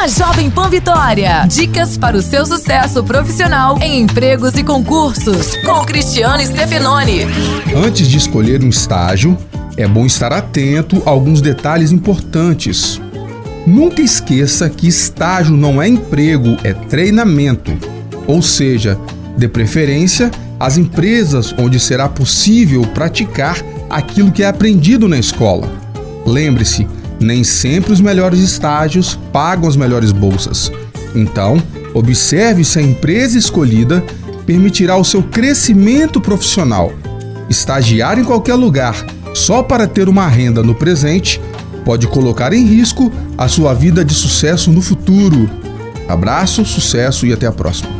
na Jovem Pan Vitória. Dicas para o seu sucesso profissional em empregos e concursos, com Cristiano Stefanoni. Antes de escolher um estágio, é bom estar atento a alguns detalhes importantes. Nunca esqueça que estágio não é emprego, é treinamento. Ou seja, de preferência, as empresas onde será possível praticar aquilo que é aprendido na escola. Lembre-se, nem sempre os melhores estágios pagam as melhores bolsas. Então, observe se a empresa escolhida permitirá o seu crescimento profissional. Estagiar em qualquer lugar só para ter uma renda no presente pode colocar em risco a sua vida de sucesso no futuro. Abraço, sucesso e até a próxima.